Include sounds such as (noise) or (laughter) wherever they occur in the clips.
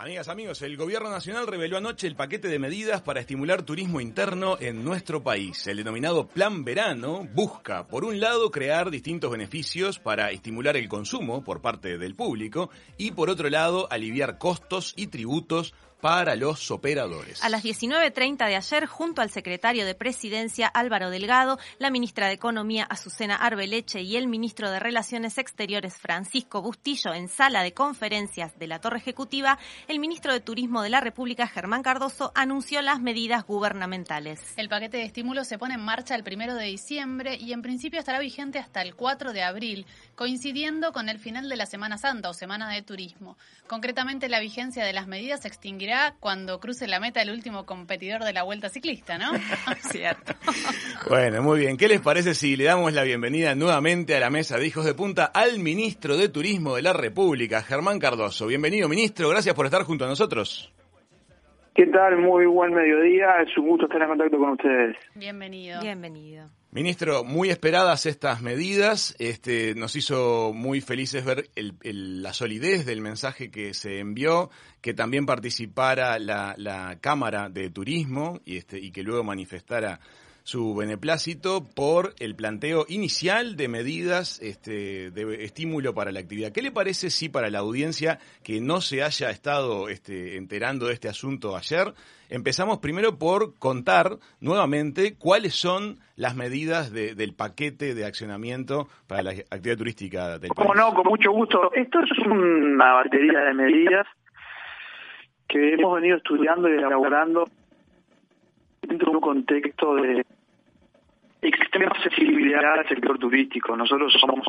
Amigas, amigos, el Gobierno Nacional reveló anoche el paquete de medidas para estimular turismo interno en nuestro país. El denominado Plan Verano busca, por un lado, crear distintos beneficios para estimular el consumo por parte del público y, por otro lado, aliviar costos y tributos para los operadores. A las 19.30 de ayer, junto al secretario de Presidencia Álvaro Delgado, la ministra de Economía Azucena Arbeleche y el ministro de Relaciones Exteriores Francisco Bustillo en sala de conferencias de la Torre Ejecutiva, el ministro de Turismo de la República Germán Cardoso anunció las medidas gubernamentales. El paquete de estímulos se pone en marcha el primero de diciembre y en principio estará vigente hasta el 4 de abril, coincidiendo con el final de la Semana Santa o Semana de Turismo. Concretamente, la vigencia de las medidas se extinguirá cuando cruce la meta el último competidor de la vuelta ciclista, ¿no? (laughs) Cierto. Bueno, muy bien. ¿Qué les parece si le damos la bienvenida nuevamente a la mesa de Hijos de Punta al ministro de Turismo de la República, Germán Cardoso? Bienvenido, ministro. Gracias por estar junto a nosotros. ¿Qué tal? Muy buen mediodía. Es un gusto estar en contacto con ustedes. Bienvenido. Bienvenido. Ministro, muy esperadas estas medidas. Este, nos hizo muy felices ver el, la solidez del mensaje que se envió, que también participara la, Cámara de Turismo y, este, y que luego manifestara su beneplácito por el planteo inicial de medidas este, de estímulo para la actividad. ¿Qué le parece si para la audiencia que no se haya estado este, enterando de este asunto ayer, empezamos primero por contar nuevamente cuáles son las medidas del paquete de accionamiento para la actividad turística del país? Como no, con mucho gusto. Esto es una batería de medidas que hemos venido estudiando y elaborando dentro de un contexto de extrema accesibilidad al sector turístico. Nosotros somos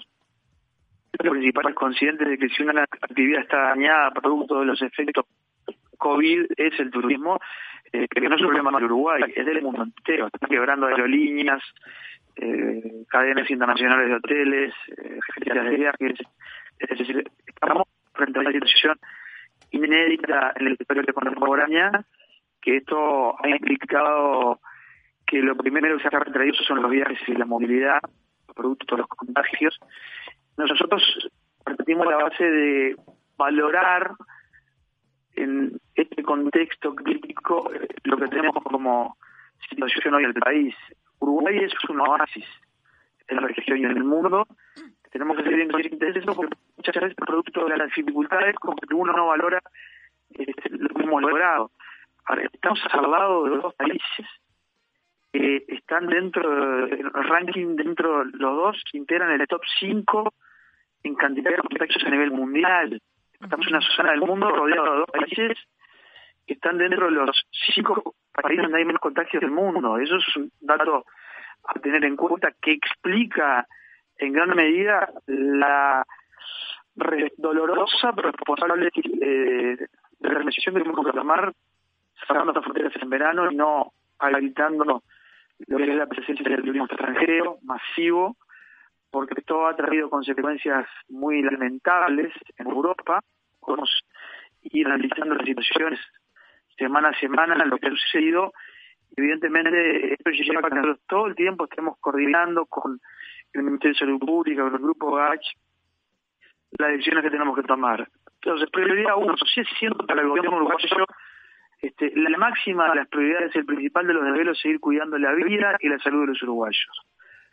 los principales conscientes de que si una actividad está dañada producto de los efectos COVID es el turismo, eh, que no es un problema de Uruguay, es del mundo entero. Están quebrando aerolíneas, eh, cadenas internacionales de hoteles, eh, de viajes. Estamos frente a una situación inédita en el territorio de contemporánea que esto ha implicado que lo primero que se ha retraído son los viajes y la movilidad, producto de los contagios. Nosotros partimos la base de valorar en este contexto crítico eh, lo que tenemos como situación hoy en el país. Uruguay es un oasis en la región y en el mundo. Tenemos que ser bien conscientes de eso porque muchas veces producto de las dificultades como que uno no valora este, lo que hemos logrado. Estamos al lado de dos países que están dentro del ranking, dentro los dos, integran el top 5 en cantidad de contagios a nivel mundial. Estamos en una zona del mundo rodeado de dos países que están dentro de los cinco países donde hay menos contagios del mundo. Eso es un dato a tener en cuenta que explica en gran medida la dolorosa pero responsable eh, de la decisión que tuvimos que tomar cerrando las fronteras en verano y no habilitando lo que es la presencia del turismo extranjero masivo, porque esto ha traído consecuencias muy lamentables en Europa. Podemos ir analizando las situaciones semana a semana, lo que ha sucedido. Evidentemente, esto lleva a que nosotros todo el tiempo estemos coordinando con el Ministerio de Salud Pública, con el Grupo GACH, las decisiones que tenemos que tomar. Entonces, prioridad uno, sí siento para el gobierno uruguayo este, la máxima de las prioridades, el principal de los deberes es seguir cuidando la vida y la salud de los uruguayos.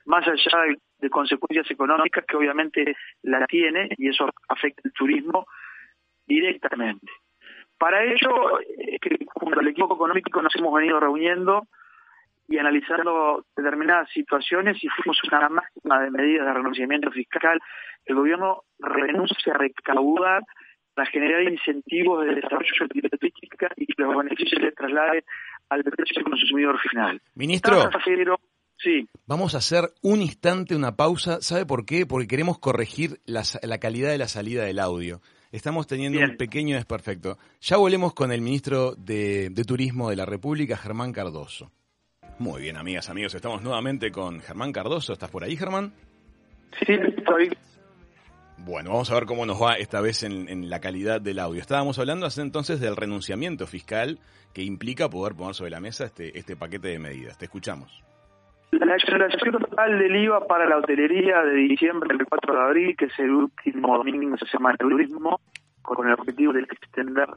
Más allá de, consecuencias económicas que obviamente la tiene y eso afecta el turismo directamente. Para ello, eh, junto al equipo económico nos hemos venido reuniendo y analizando determinadas situaciones y fuimos una máxima de medidas de reconocimiento fiscal. El gobierno renuncia a recaudar para generar incentivos de desarrollo de turística y que los beneficios se trasladen al precio consumidor final. Ministro, sí. vamos a hacer un instante una pausa. ¿Sabe por qué? Porque queremos corregir la, calidad de la salida del audio. Estamos teniendo un pequeño desperfecto. Ya volvemos con el ministro de, de Turismo de la República, Germán Cardoso. Muy bien, amigas, amigos, estamos nuevamente con Germán Cardoso. ¿Estás por ahí, Germán? Sí, estoy. Bueno, vamos a ver cómo nos va esta vez en, la calidad del audio. Estábamos hablando hace entonces del renunciamiento fiscal que implica poder poner sobre la mesa este, este paquete de medidas. Te escuchamos. La exoneración total del IVA para la hotelería de diciembre del 4 de abril, que es el último domingo de semana de turismo, con el objetivo de extender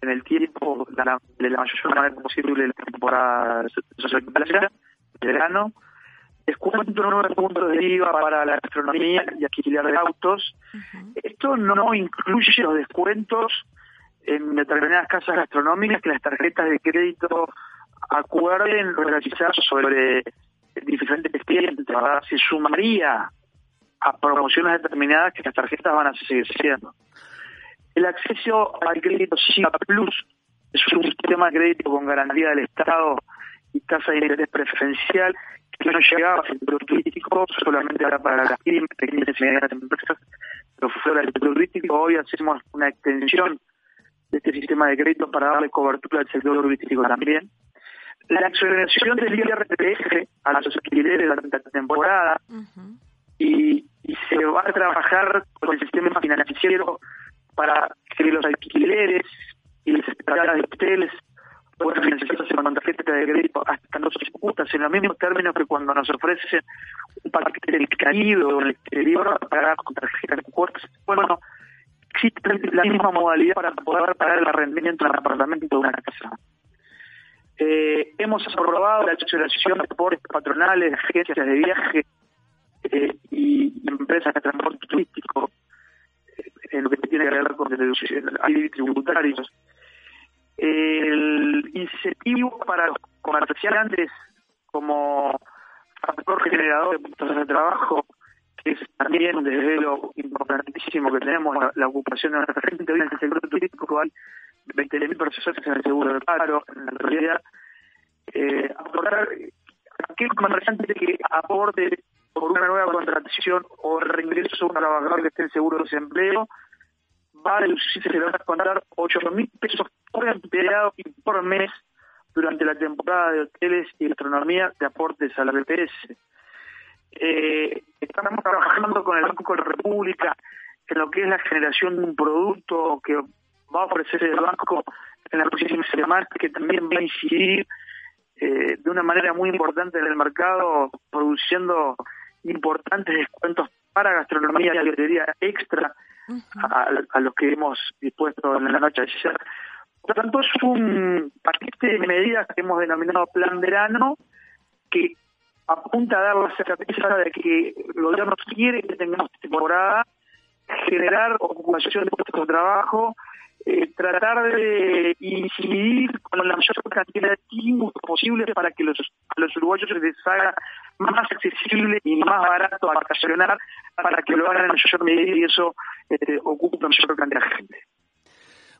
en el tiempo de la, mayor manera posible la temporada de verano. Descuento nueve puntos de IVA para la gastronomía y alquiler de autos. Esto no incluye los descuentos en determinadas casas gastronómicas que las tarjetas de crédito acuerden realizar sobre diferentes clientes. Se sumaría a promociones determinadas que las tarjetas van a seguir siendo. El acceso al crédito SIGA Plus es un sistema de crédito con garantía del Estado y tasa de interés preferencial que no llegaba al sector turístico, solamente era para las pequeñas y medianas empresas, pero fuera del sector turístico. Hoy hacemos una extensión de este sistema de crédito para darle cobertura al sector turístico también. La acceleración del IRPF a los alquileres durante la temporada y, y se va a trabajar con el sistema financiero para que los alquileres y las esperadas de hoteles puedan financiarse con tarjeta de crédito hasta no se disputas en los mismos términos que cuando nos ofrecen un paquete del Caribe o el exterior para pagar con tarjeta de cuotas. Bueno, existe la misma modalidad para poder pagar el arrendamiento de un apartamento de una casa. Eh, hemos aprobado la asociación de aportes patronales, agencias de viaje eh, y empresas de transporte turístico en lo que tiene que ver con el tributarios. El incentivo para los comerciantes como factor generador de puestos de trabajo, que es también un desvelo importantísimo que tenemos, la, ocupación de nuestra gente. Hoy en el sector turístico hay 20.000 personas en el seguro de paro, en la realidad. Eh, aportar aquel comerciante que aporte por una nueva contratación o reingreso a un trabajador que esté en seguro de desempleo, va a deducirse, se le va a contar 8 mil pesos por empleado y por mes durante la temporada de hoteles y gastronomía de aportes a la BPS. Eh, estamos trabajando con el Banco de la República en lo que es la generación de un producto que va a ofrecer el banco en la próxima semana que también va a incidir eh, de una manera muy importante en el mercado, produciendo importantes descuentos para gastronomía y hotelería extra a, los que hemos dispuesto en la noche ayer. Por lo tanto, es un paquete de medidas que hemos denominado Plan Verano, que apunta a dar la certeza de que el gobierno quiere que tengamos temporada, generar ocupación de puestos de trabajo, eh, tratar de incidir con la mayor cantidad de estímulos posibles para que los, a los uruguayos les haga más accesible y más barato vacacionar para que lo hagan en mayor medida y eso este, ocupe una mayor cantidad de gente.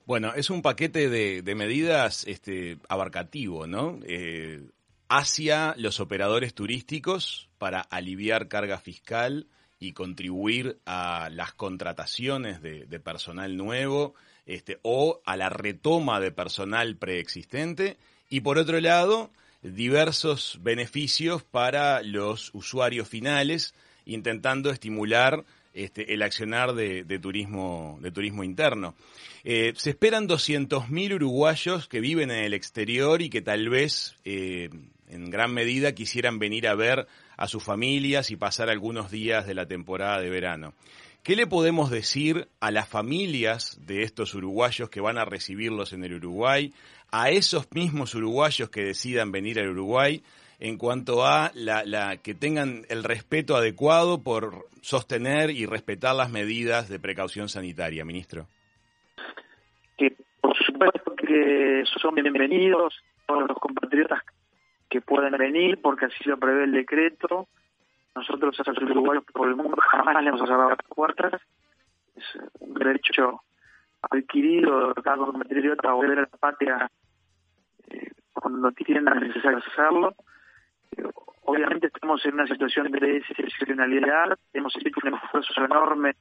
Bueno, es un paquete de, medidas este, abarcativo, ¿no? Eh, hacia los operadores turísticos para aliviar carga fiscal y contribuir a las contrataciones de, de personal nuevo este, o a la retoma de personal preexistente y por otro lado diversos beneficios para los usuarios finales intentando estimular este, el accionar de, turismo de turismo interno. Eh, se esperan 200.000 uruguayos que viven en el exterior y que tal vez eh, en gran medida quisieran venir a ver a sus familias y pasar algunos días de la temporada de verano. ¿Qué le podemos decir a las familias de estos uruguayos que van a recibirlos en el Uruguay, a esos mismos uruguayos que decidan venir al Uruguay, en cuanto a la, que tengan el respeto adecuado por sostener y respetar las medidas de precaución sanitaria, ministro? Que por supuesto que son bienvenidos todos los compatriotas que pueden venir, porque así lo prevé el decreto nosotros a los uruguayos por el mundo jamás le hemos cerrado las puertas. Es un derecho adquirido cada compatriota a volver a la patria eh, cuando tienen necesario hacerlo. Obviamente estamos en una situación de excepcionalidad, hemos hecho un esfuerzo enorme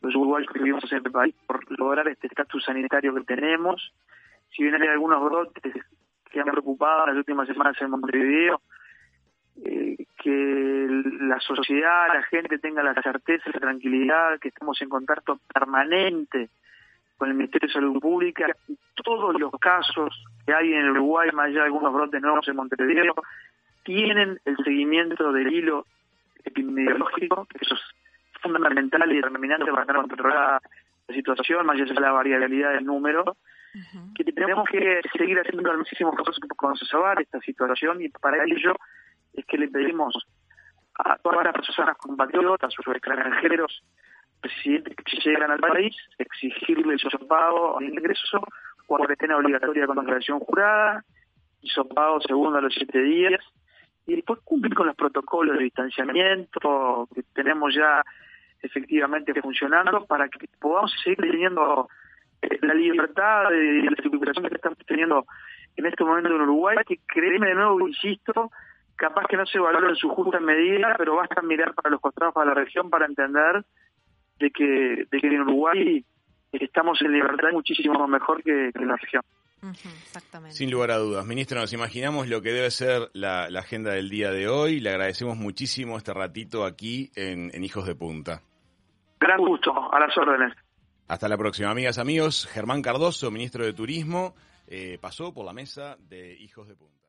los uruguayos que vivimos en el país por lograr este estatus sanitario que tenemos. Si bien hay algunos brotes que han preocupado las últimas semanas en Montevideo, eh, que la sociedad, la gente tenga la certeza, la tranquilidad, que estamos en contacto permanente con el Ministerio de Salud Pública todos los casos que hay en Uruguay, más allá de algunos brotes nuevos en Montevideo, tienen el seguimiento del hilo epidemiológico, que eso es fundamental y determinante para tener controlada la situación, más allá de la variabilidad del número, que tenemos que seguir haciendo al máximo esfuerzo con sobar esta situación y para ello es que le pedimos a todas las personas compatriotas o extranjeros presidentes que llegan al país, exigirle el sopado al ingreso, cuarentena obligatoria con declaración jurada, sopado segundo a los siete días, y después cumplir con los protocolos de distanciamiento que tenemos ya efectivamente funcionando para que podamos seguir teniendo eh, la libertad y la circulación que estamos teniendo en este momento en Uruguay, que créeme de nuevo, insisto, capaz que no se valora en su justa medida, pero basta mirar para los costados, para la región, para entender de que, de que en Uruguay estamos en libertad muchísimo mejor que, en la región. Exactamente. Sin lugar a dudas. Ministro, nos imaginamos lo que debe ser la, agenda del día de hoy. Le agradecemos muchísimo este ratito aquí en, Hijos de Punta. Gran gusto, a las órdenes. Hasta la próxima, amigas, amigos. Germán Cardoso, ministro de Turismo, eh, pasó por la mesa de Hijos de Punta.